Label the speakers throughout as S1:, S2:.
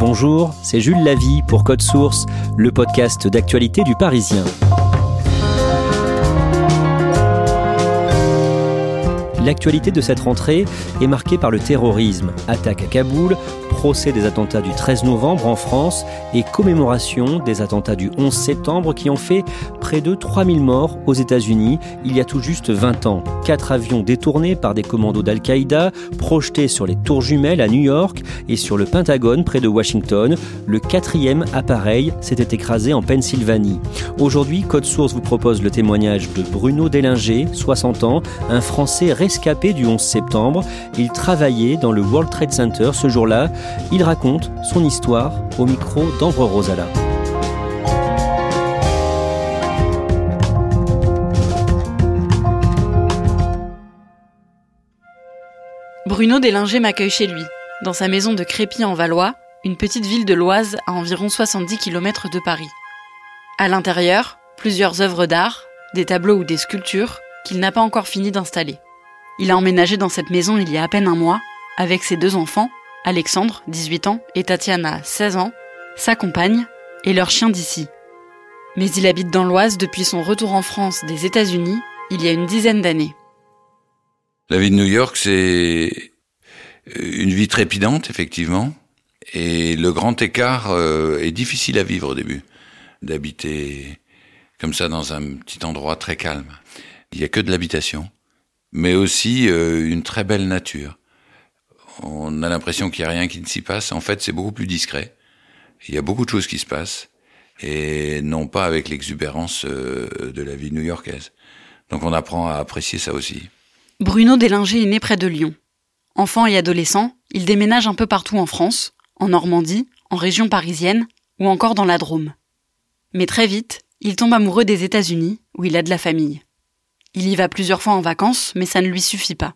S1: Bonjour, c'est Jules Lavie pour Code Source, le podcast d'actualité du Parisien. L'actualité de cette rentrée est marquée par le terrorisme, attaque à Kaboul, procès des attentats du 13 novembre en France et commémoration des attentats du 11 septembre qui ont fait près de 3000 morts aux États-Unis il y a tout juste 20 ans. Quatre avions détournés par des commandos d'Al-Qaïda, projetés sur les tours jumelles à New York et sur le Pentagone près de Washington. Le quatrième appareil s'était écrasé en Pennsylvanie. Aujourd'hui, Code Source vous propose le témoignage de Bruno Dellinger, 60 ans, un Français rescapé du 11 septembre. Il travaillait dans le World Trade Center ce jour-là il raconte son histoire au micro d'Ambre Rosala.
S2: Bruno Deslinger m'accueille chez lui, dans sa maison de Crépy en Valois, une petite ville de l'Oise à environ 70 km de Paris. À l'intérieur, plusieurs œuvres d'art, des tableaux ou des sculptures qu'il n'a pas encore fini d'installer. Il a emménagé dans cette maison il y a à peine un mois, avec ses deux enfants, Alexandre, 18 ans, et Tatiana, 16 ans, sa compagne et leur chien d'ici. Mais il habite dans l'Oise depuis son retour en France des États-Unis il y a une dizaine d'années.
S3: La vie de New York, c'est une vie trépidante, effectivement. Et le grand écart euh, est difficile à vivre au début, d'habiter comme ça dans un petit endroit très calme. Il n'y a que de l'habitation, mais aussi euh, une très belle nature on a l'impression qu'il n'y a rien qui ne s'y passe. En fait, c'est beaucoup plus discret. Il y a beaucoup de choses qui se passent, et non pas avec l'exubérance euh, de la vie new-yorkaise. Donc on apprend à apprécier ça aussi.
S2: Bruno Deslinger est né près de Lyon. Enfant et adolescent, il déménage un peu partout en France, en Normandie, en région parisienne ou encore dans la Drôme. Mais très vite, il tombe amoureux des États-Unis, où il a de la famille. Il y va plusieurs fois en vacances, mais ça ne lui suffit pas.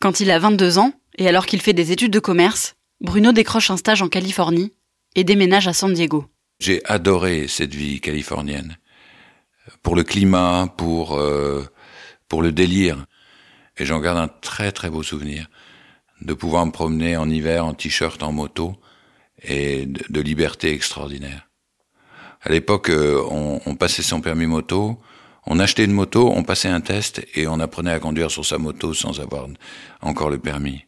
S2: Quand il a 22 ans, et alors qu'il fait des études de commerce, Bruno décroche un stage en Californie et déménage à San Diego.
S3: J'ai adoré cette vie californienne. Pour le climat, pour, euh, pour le délire. Et j'en garde un très très beau souvenir. De pouvoir me promener en hiver en t-shirt, en moto, et de, liberté extraordinaire. À l'époque, euh, on, passait son permis moto, on achetait une moto, on passait un test et on apprenait à conduire sur sa moto sans avoir encore le permis.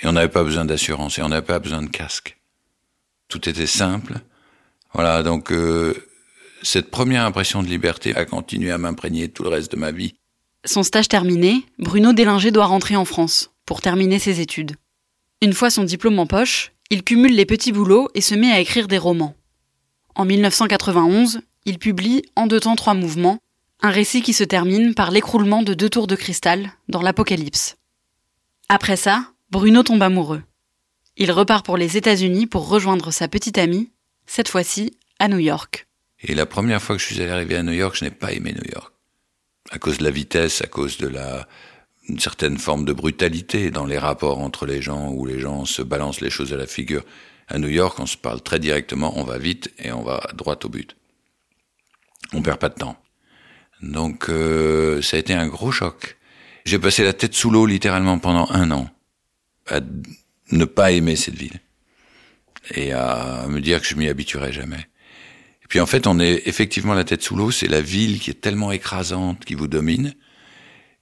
S3: Et on n'avait pas besoin d'assurance et on n'avait pas besoin de casque. Tout était simple. Voilà, donc euh, cette première impression de liberté a continué à m'imprégner tout le reste de ma vie.
S2: Son stage terminé, Bruno Délinger doit rentrer en France pour terminer ses études. Une fois son diplôme en poche, il cumule les petits boulots et se met à écrire des romans. En 1991, il publie En deux temps, trois mouvements, un récit qui se termine par l'écroulement de deux tours de cristal dans l'Apocalypse. Après ça, Bruno tombe amoureux. Il repart pour les États-Unis pour rejoindre sa petite amie, cette fois-ci à New York.
S3: Et la première fois que je suis arrivé à New York, je n'ai pas aimé New York. À cause de la vitesse, à cause de la, une certaine forme de brutalité dans les rapports entre les gens, où les gens se balancent les choses à la figure. À New York, on se parle très directement, on va vite et on va droit au but. On perd pas de temps. Donc euh, ça a été un gros choc. J'ai passé la tête sous l'eau littéralement pendant un an à ne pas aimer cette ville et à me dire que je m'y habituerai jamais. Puis en fait, on est effectivement la tête sous l'eau, c'est la ville qui est tellement écrasante, qui vous domine,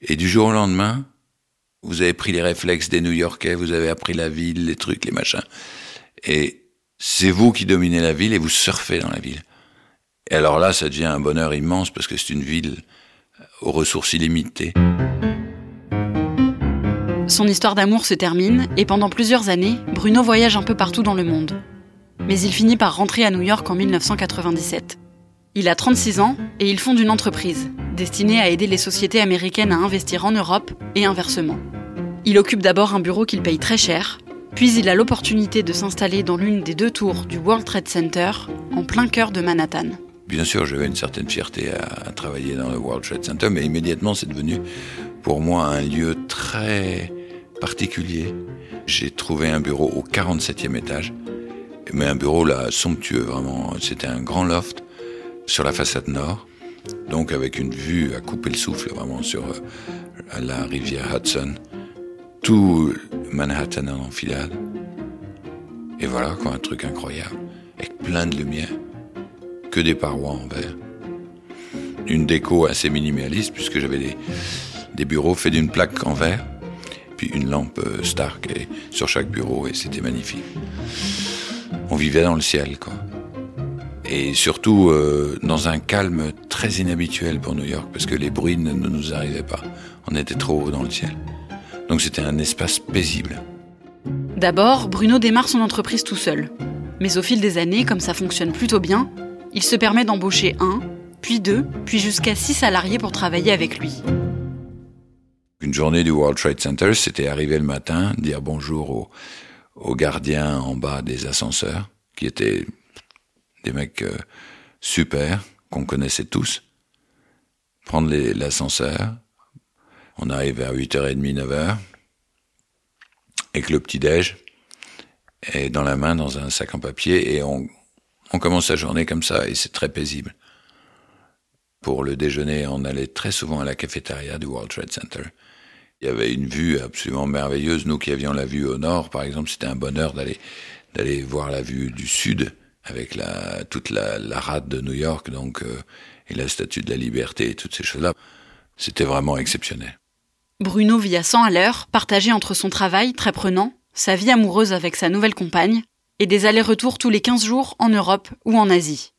S3: et du jour au lendemain, vous avez pris les réflexes des New-Yorkais, vous avez appris la ville, les trucs, les machins, et c'est vous qui dominez la ville et vous surfez dans la ville. Et alors là, ça devient un bonheur immense parce que c'est une ville aux ressources illimitées.
S2: Son histoire d'amour se termine et pendant plusieurs années, Bruno voyage un peu partout dans le monde. Mais il finit par rentrer à New York en 1997. Il a 36 ans et il fonde une entreprise, destiné à aider les sociétés américaines à investir en Europe et inversement. Il occupe d'abord un bureau qu'il paye très cher, puis il a l'opportunité de s'installer dans l'une des deux tours du World Trade Center, en plein cœur de Manhattan.
S3: Bien sûr, j'avais une certaine fierté à, travailler dans le World Trade Center, mais immédiatement c'est devenu pour moi un lieu très particulier. J'ai trouvé un bureau au 47e étage, mais un bureau là somptueux, vraiment. C'était un grand loft sur la façade nord, donc avec une vue à couper le souffle vraiment sur euh, la rivière Hudson. Tout Manhattan en enfilade. Et voilà quoi, un truc incroyable, avec plein de lumière, que des parois en verre. Une déco assez minimaliste puisque j'avais des, des bureaux faits d'une plaque en verre, puis une lampe euh, Stark sur chaque bureau et c'était magnifique. On vivait dans le ciel quoi. Et surtout euh, dans un calme très inhabituel pour New York parce que les bruits ne, ne nous arrivaient pas. On était trop haut dans le ciel. Donc c'était un espace paisible.
S2: D'abord, Bruno démarre son entreprise tout seul. Mais au fil des années, comme ça fonctionne plutôt bien, il se permet d'embaucher un, puis deux, puis jusqu'à six salariés pour travailler avec lui.
S3: Une journée du World Trade Center, c'était arriver le matin, dire bonjour aux, aux, gardiens en bas des ascenseurs, qui étaient des mecs euh, super, qu'on connaissait tous, prendre l'ascenseur, on arrive à 8h30, 9h, avec le petit-déj, et dans la main, dans un sac en papier, et on, on commence la journée comme ça, et c'est très paisible. Pour le déjeuner, on allait très souvent à la cafétéria du World Trade Center. Il y avait une vue absolument merveilleuse. Nous qui avions la vue au nord, par exemple, c'était un bonheur d'aller d'aller voir la vue du sud avec la toute la, la rade de New York, donc euh, et la Statue de la Liberté et toutes ces choses-là. C'était vraiment exceptionnel.
S2: Bruno vit à 100 à l'heure, partagé entre son travail, très prenant, sa vie amoureuse avec sa nouvelle compagne, et des allers-retours tous les 15 jours en Europe ou en Asie.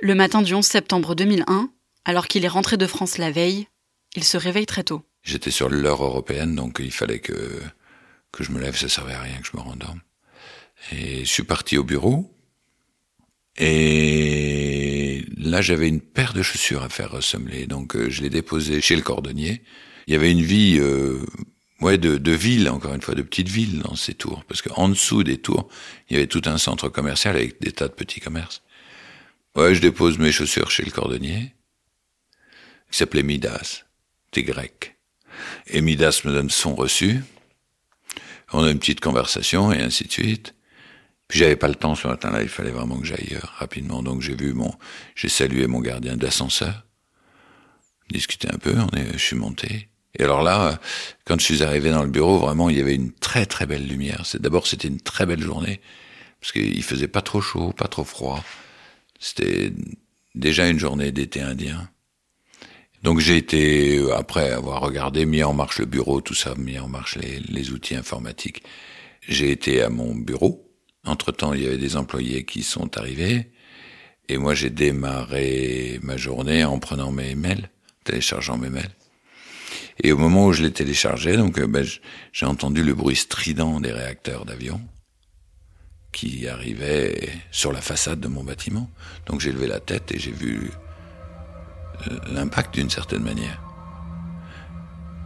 S2: Le matin du 11 septembre 2001, alors qu'il est rentré de France la veille, il se réveille très tôt.
S3: J'étais sur l'heure européenne, donc il fallait que, que je me lève, ça servait à rien que je me rendorme. Et je suis parti au bureau, et là j'avais une paire de chaussures à faire ressembler, donc euh, je l'ai déposé chez le cordonnier. Il y avait une vie euh, ouais, de, de ville, encore une fois, de petite ville dans ces tours, parce qu'en dessous des tours, il y avait tout un centre commercial avec des tas de petits commerces. Ouais, je dépose mes chaussures chez le cordonnier, qui s'appelait Midas, t'es grec. Et Midas me donne son reçu. On a une petite conversation et ainsi de suite. Puis j'avais pas le temps ce matin-là, il fallait vraiment que j'aille euh, rapidement. Donc j'ai vu mon, j'ai salué mon gardien d'ascenseur, discuté un peu, on est, je suis monté. Et alors là, quand je suis arrivé dans le bureau, vraiment, il y avait une très très belle lumière. C'est d'abord c'était une très belle journée parce qu'il faisait pas trop chaud, pas trop froid. C'était déjà une journée d'été indien. Donc j'ai été, après avoir regardé, mis en marche le bureau, tout ça, mis en marche les, les outils informatiques, j'ai été à mon bureau. Entre-temps, il y avait des employés qui sont arrivés. Et moi, j'ai démarré ma journée en prenant mes mails, téléchargeant mes mails. Et au moment où je les téléchargeais, donc, ben, j'ai entendu le bruit strident des réacteurs d'avion qui arrivaient sur la façade de mon bâtiment. Donc j'ai levé la tête et j'ai vu l'impact d'une certaine manière.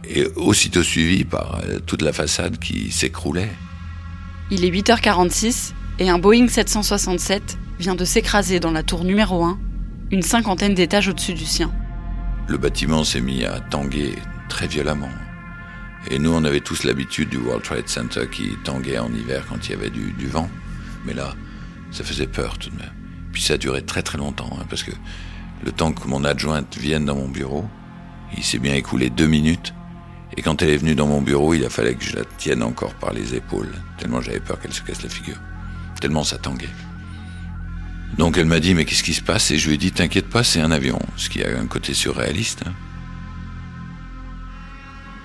S3: Et aussitôt suivi par euh, toute la façade qui s'écroulait.
S2: Il est 8h46 et un Boeing 767 vient de s'écraser dans la tour numéro 1, une cinquantaine d'étages au-dessus du sien.
S3: Le bâtiment s'est mis à tanguer très violemment. Et nous, on avait tous l'habitude du World Trade Center qui tanguait en hiver quand il y avait du, du, vent. Mais là, ça faisait peur tout de même. Puis ça a duré très très longtemps, hein, parce que le temps que mon adjointe vienne dans mon bureau, il s'est bien écoulé deux minutes. Et quand elle est venue dans mon bureau, il a fallu que je la tienne encore par les épaules, tellement j'avais peur qu'elle se casse la figure. Tellement ça tanguait. Donc elle m'a dit, mais qu'est-ce qui se passe? Et je lui ai dit, t'inquiète pas, c'est un avion, ce qui a un côté surréaliste. Hein.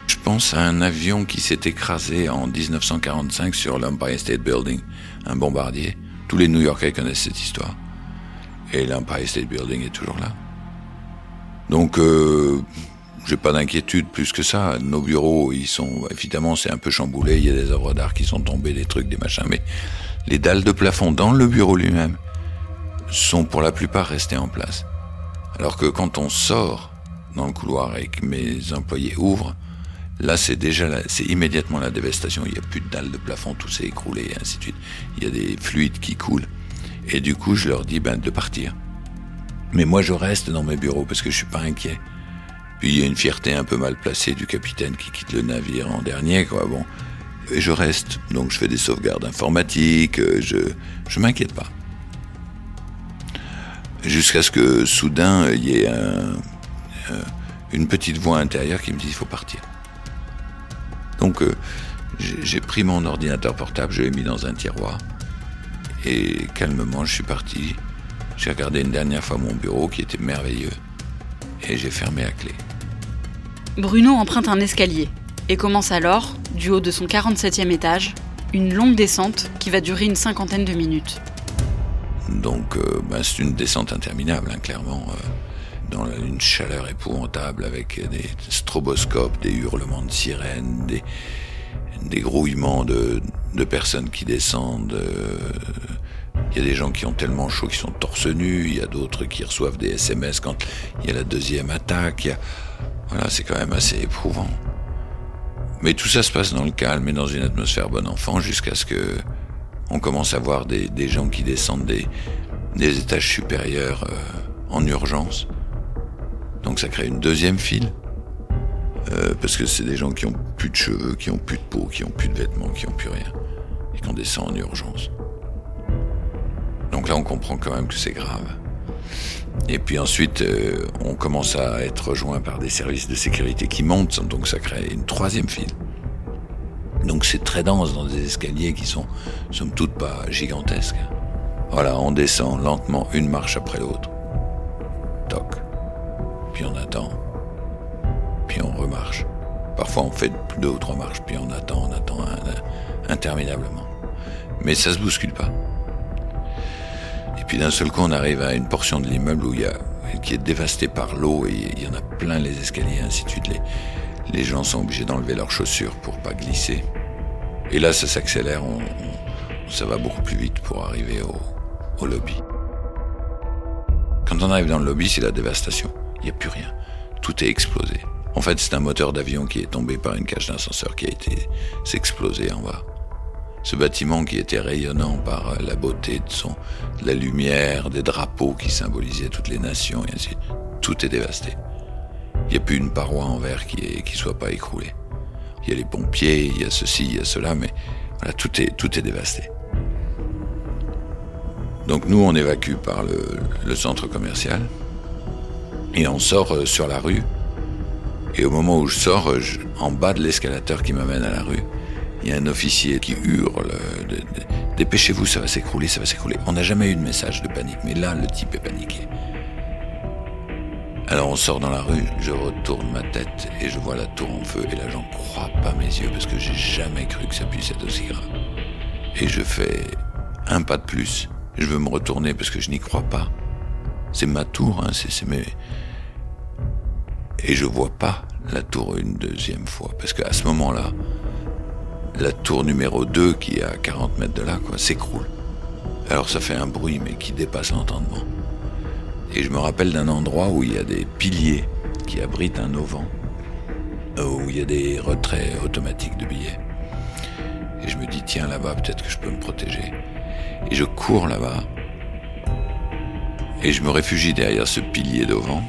S3: Je pense à un avion qui s'est écrasé en 1945 sur l'Empire State Building, un bombardier. Tous les New-Yorkais connaissent cette histoire. Et l'Empire State Building est toujours là. Donc, euh, j'ai pas d'inquiétude plus que ça. Nos bureaux, ils sont, évidemment, c'est un peu chamboulé. Il y a des œuvres d'art qui sont tombées, des trucs, des machins. Mais les dalles de plafond dans le bureau lui-même sont pour la plupart restées en place. Alors que quand on sort dans le couloir et que mes employés ouvrent, là c'est déjà c'est immédiatement la dévastation. Il n'y a plus de dalles de plafond, tout s'est écroulé et ainsi de suite. Il y a des fluides qui coulent. Et du coup, je leur dis ben, de partir. Mais moi, je reste dans mes bureaux parce que je suis pas inquiet. Puis il y a une fierté un peu mal placée du capitaine qui quitte le navire en dernier, quoi. Bon, et je reste. Donc je fais des sauvegardes informatiques. Je je m'inquiète pas. Jusqu'à ce que soudain il y ait un, une petite voix intérieure qui me dit il faut partir. Donc euh, j'ai pris mon ordinateur portable, je l'ai mis dans un tiroir et calmement je suis parti. J'ai regardé une dernière fois mon bureau qui était merveilleux et j'ai fermé à clé.
S2: Bruno emprunte un escalier et commence alors, du haut de son 47e étage, une longue descente qui va durer une cinquantaine de minutes.
S3: Donc euh, bah, c'est une descente interminable, hein, clairement, euh, dans une chaleur épouvantable avec des stroboscopes, des hurlements de sirènes, des, des grouillements de, de personnes qui descendent. Euh, il y a des gens qui ont tellement chaud qu'ils sont torse nus, il y a d'autres qui reçoivent des SMS quand il y a la deuxième attaque. Voilà, c'est quand même assez éprouvant. Mais tout ça se passe dans le calme et dans une atmosphère bon enfant jusqu'à ce que on commence à voir des, gens qui descendent des, des étages supérieurs euh, en urgence. Donc ça crée une deuxième file. Euh, parce que c'est des gens qui ont plus de cheveux, qui ont plus de peau, qui ont plus de vêtements, qui ont plus rien. Et qu'on descend en urgence. Donc là, on comprend quand même que c'est grave. Et puis ensuite, euh, on commence à être rejoint par des services de sécurité qui montent, donc ça crée une troisième file. Donc c'est très dense dans des escaliers qui sont, somme toute, pas gigantesques. Voilà, on descend lentement une marche après l'autre. Toc. Puis on attend. On remarche. Parfois on fait deux ou trois marches, puis on attend, on attend interminablement. Mais ça se bouscule pas. Puis d'un seul coup, on arrive à une portion de l'immeuble où il y a, qui est dévastée par l'eau et il y en a plein les escaliers, ainsi de suite. Les, les gens sont obligés d'enlever leurs chaussures pour pas glisser. Et là, ça s'accélère, on, ça va beaucoup plus vite pour arriver au, au lobby. Quand on arrive dans le lobby, c'est la dévastation. Il n'y a plus rien. Tout est explosé. En fait, c'est un moteur d'avion qui est tombé par une cage d'ascenseur qui a été s'exploser en bas. Ce bâtiment qui était rayonnant par la beauté de son, la lumière, des drapeaux qui symbolisaient toutes les nations et ainsi, tout est dévasté. Il n'y a plus une paroi en verre qui est, qui soit pas écroulée. Il y a les pompiers, il y a ceci, il y a cela, mais voilà, tout est, tout est dévasté. Donc nous, on évacue par le, le centre commercial et on sort euh, sur la rue. Et au moment où je sors, en bas de l'escalateur qui m'amène à la rue, il y a un officier qui hurle Dépêchez-vous, ça va s'écrouler, ça va s'écrouler. On n'a jamais eu de message de panique, mais là, le type est paniqué. Alors on sort dans la rue, je retourne ma tête et je vois la tour en feu et là j'en crois pas mes yeux parce que j'ai jamais cru que ça puisse être aussi grave. Et je fais un pas de plus. Je veux me retourner parce que je n'y crois pas. C'est ma tour, hein, c'est mes... Et je vois pas la tour une deuxième fois parce qu'à ce moment-là, la tour numéro 2, qui est à 40 mètres de là, quoi, s'écroule. Alors ça fait un bruit, mais qui dépasse l'entendement. Et je me rappelle d'un endroit où il y a des piliers qui abritent un auvent, euh, où il y a des retraits automatiques de billets. Et je me dis, tiens, là-bas, peut-être que je peux me protéger. Et je cours là-bas, et je me réfugie derrière ce pilier d'auvent,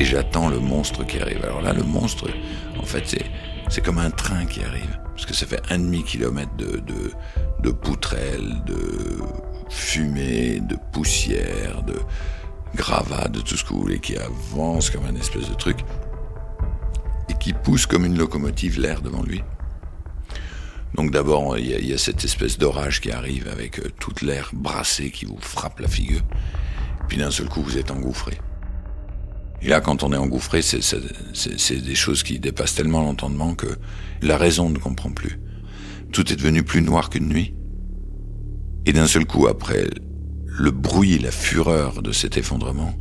S3: et j'attends le monstre qui arrive. Alors là, le monstre, en fait, c'est, comme un train qui arrive parce que ça fait un demi kilomètre de, de, de poutrelles, de fumée, de poussière, de gravats, de tout ce que vous voulez, qui avance comme un espèce de truc, et qui pousse comme une locomotive l'air devant lui. Donc d'abord, il y, a cette espèce d'orage qui arrive avec euh, toute l'air brassé qui vous frappe la figure, puis d'un seul coup, vous êtes engouffré. Et là, quand on est engouffré, c'est des choses qui dépassent tellement l'entendement que la raison ne comprend plus. Tout est devenu plus noir qu'une nuit. Et d'un seul coup, après le bruit, la fureur de cet effondrement,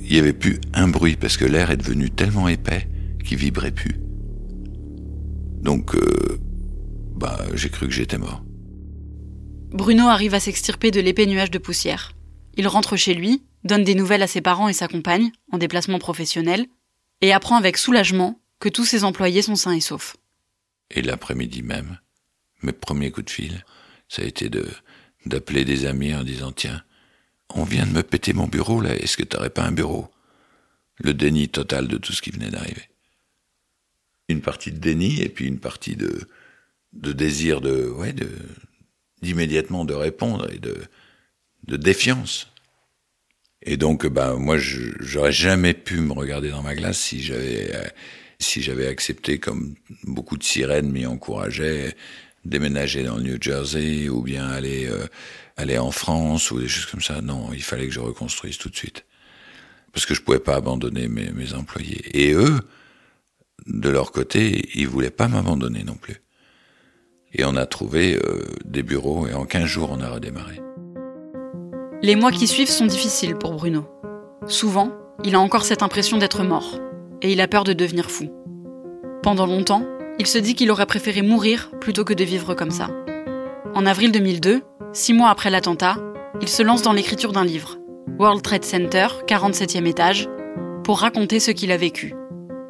S3: il n'y avait plus un bruit parce que l'air est devenu tellement épais qu'il vibrait plus. Donc, euh, bah, j'ai cru que j'étais mort.
S2: Bruno arrive à s'extirper de l'épais nuage de poussière. Il rentre chez lui, donne des nouvelles à ses parents et sa compagne, en déplacement professionnel, et apprend avec soulagement que tous ses employés sont sains et saufs.
S3: Et l'après-midi même, mes premiers coups de fil, ça a été de d'appeler des amis en disant tiens, on vient de me péter mon bureau là, est-ce que t'aurais pas un bureau? Le déni total de tout ce qui venait d'arriver. Une partie de déni et puis une partie de de désir de ouais de d'immédiatement de répondre et de de défiance. Et donc bah moi j'aurais jamais pu me regarder dans ma glace si j'avais euh, si j'avais accepté comme beaucoup de sirènes m'y encourageaient déménager dans le New Jersey ou bien aller euh, aller en France ou des choses comme ça. Non, il fallait que je reconstruise tout de suite parce que je pouvais pas abandonner mes, mes employés. Et eux, de leur côté, ils voulaient pas m'abandonner non plus. Et on a trouvé euh, des bureaux et en 15 jours, on a redémarré.
S2: Les mois qui suivent sont difficiles pour Bruno. Souvent, il a encore cette impression d'être mort et il a peur de devenir fou. Pendant longtemps, il se dit qu'il aurait préféré mourir plutôt que de vivre comme ça. En avril 2002, six mois après l'attentat, il se lance dans l'écriture d'un livre, World Trade Center, 47e étage, pour raconter ce qu'il a vécu.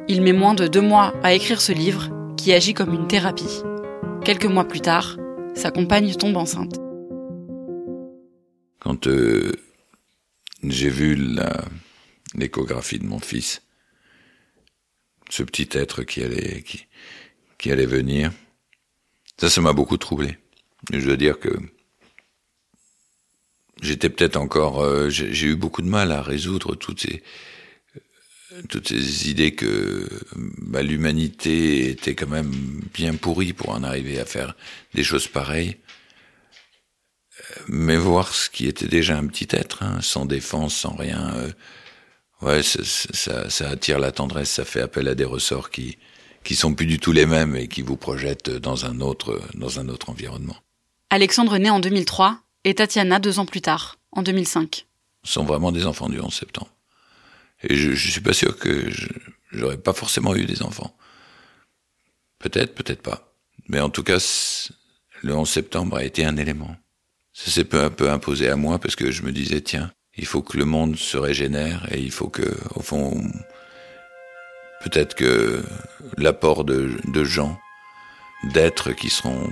S2: Il met moins de deux mois à écrire ce livre, qui agit comme une thérapie. Quelques mois plus tard, sa compagne tombe enceinte.
S3: Quand euh, j'ai vu l'échographie de mon fils, ce petit être qui allait, qui, allait venir. Ça, ça m'a beaucoup troublé. Je veux dire que j'étais peut-être encore, euh, j'ai eu beaucoup de mal à résoudre toutes ces toutes ces idées que bah, l'humanité était quand même bien pourrie pour en arriver à faire des choses pareilles. Mais voir ce qui était déjà un petit être, hein, sans défense, sans rien, euh, ouais, ça, ça, ça attire la tendresse, ça fait appel à des ressorts qui qui sont plus du tout les mêmes et qui vous projettent dans un autre, dans un autre environnement.
S2: Alexandre naît en 2003 et Tatiana deux ans plus tard, en 2005.
S3: Ce sont vraiment des enfants du 11 septembre. Et je, je suis pas sûr que j'aurais pas forcément eu des enfants. Peut-être, peut-être pas. Mais en tout cas, le 11 septembre a été un élément. Ça s'est peu à peu imposé à moi parce que je me disais, tiens, il faut que le monde se régénère et il faut que, au fond, Peut-être que l'apport de, gens, d'êtres qui seront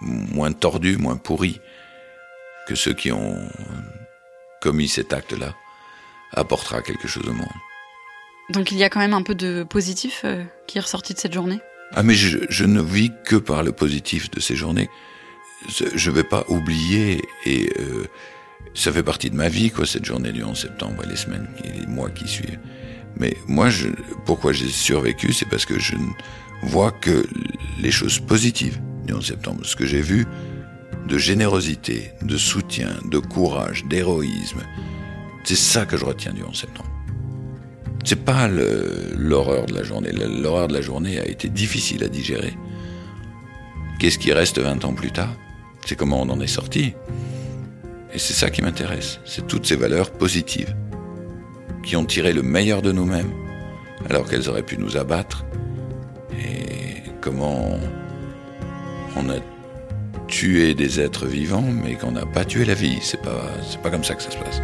S3: moins tordus, moins pourris que ceux qui ont commis cet acte-là, apportera quelque chose au monde.
S2: Donc il y a quand même un peu de positif euh, qui est ressorti de cette journée?
S3: Ah mais je, ne vis que par le positif de ces journées. Je ne vais pas oublier et euh, ça fait partie de ma vie quoi cette journée du 11 septembre et les semaines et les mois qui suivent. Mais moi, je, pourquoi j'ai survécu, c'est parce que je ne vois que les choses positives du 11 septembre. Ce que j'ai vu de générosité, de soutien, de courage, d'héroïsme, c'est ça que je retiens du 11 septembre. C'est pas l'horreur de la journée. L'horreur de la journée a été difficile à digérer. Qu'est-ce qui reste 20 ans plus tard? C'est comment on en est sorti. Et c'est ça qui m'intéresse. C'est toutes ces valeurs positives qui ont tiré le meilleur de nous-mêmes, alors qu'elles auraient pu nous abattre, et comment on a tué des êtres vivants, mais qu'on n'a pas tué la vie. C'est pas, c'est pas comme ça que ça se passe.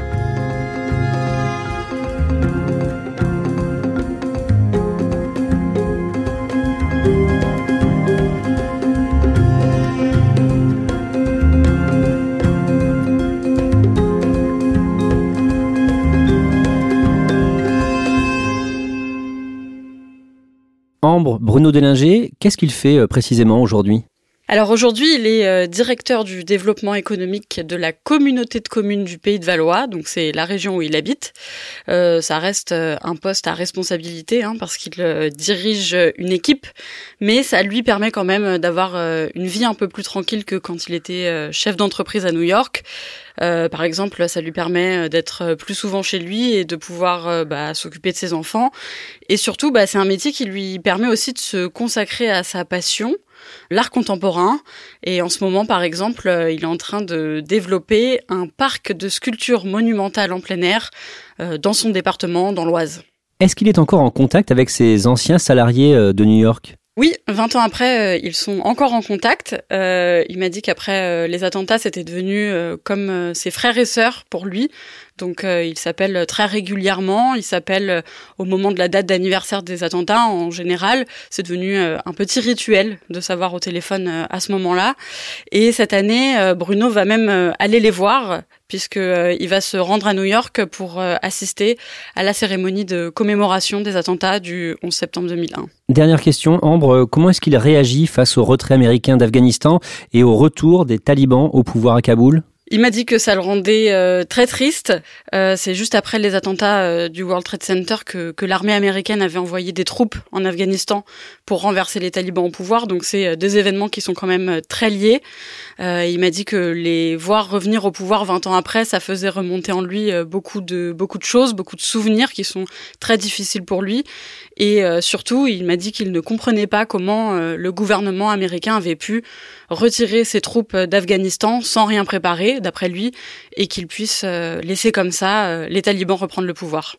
S1: Bruno Délinger, qu'est-ce qu'il fait euh, précisément aujourd'hui?
S2: Alors aujourd'hui, il est euh, directeur du développement économique de la communauté de communes du Pays de Valois, donc c'est la région où il habite. Euh, ça reste un poste à responsabilité hein, parce qu'il dirige une équipe, mais ça lui permet quand même d'avoir une vie un peu plus tranquille que quand il était chef d'entreprise à New York. Euh, par exemple, ça lui permet euh, d'être plus souvent chez lui et de pouvoir euh, bah, s'occuper de ses enfants. Et surtout, bah, c'est un métier qui lui permet aussi de se consacrer à sa passion, l'art contemporain. Et en ce moment, par exemple, il est en train de développer un parc de sculptures monumentales en plein air dans son département, dans l'Oise.
S1: Est-ce qu'il est encore en contact avec ses anciens salariés de New York?
S2: Oui, 20 ans après, euh, ils sont encore en contact. Euh, il m'a dit qu'après euh, les attentats, c'était devenu comme ses frères et sœurs pour lui. Donc euh, il s'appelle très régulièrement, il s'appelle euh, au moment de la date d'anniversaire des attentats en général. C'est devenu euh, un petit rituel de savoir au téléphone à ce moment-là. Et cette année, Bruno va même aller les voir puisqu'il va se rendre à New York pour assister à la cérémonie de commémoration des attentats du 11 septembre 2001.
S1: Dernière question, Ambre, comment est-ce qu'il réagit face au retrait américain d'Afghanistan et au retour des talibans au pouvoir à Kaboul?
S2: Il m'a dit que ça le rendait euh, très triste. Euh, c'est juste après les attentats euh, du World Trade Center que, que l'armée américaine avait envoyé des troupes en Afghanistan pour renverser les talibans au pouvoir. Donc c'est des événements qui sont quand même très liés. il m'a dit que les voir revenir au pouvoir 20 ans après, ça faisait remonter en lui beaucoup de beaucoup de choses, beaucoup de souvenirs qui sont très difficiles pour lui. Et surtout, il m'a dit qu'il ne comprenait pas comment le gouvernement américain avait pu retirer ses troupes d'Afghanistan sans rien préparer d'après lui, et qu'il puisse euh, laisser comme ça euh, les talibans reprendre le pouvoir.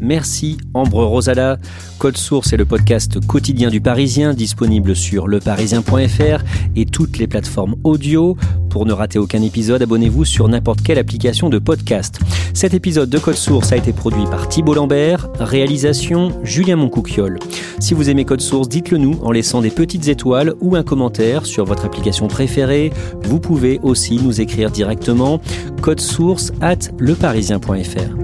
S1: Merci Ambre Rosala. Code Source est le podcast quotidien du Parisien, disponible sur leparisien.fr et toutes les plateformes audio. Pour ne rater aucun épisode, abonnez-vous sur n'importe quelle application de podcast. Cet épisode de Code Source a été produit par Thibault Lambert, réalisation Julien Moncouquiole. Si vous aimez Code Source, dites-le nous en laissant des petites étoiles ou un commentaire sur votre application préférée. Vous pouvez aussi nous écrire directement code source at leparisien.fr.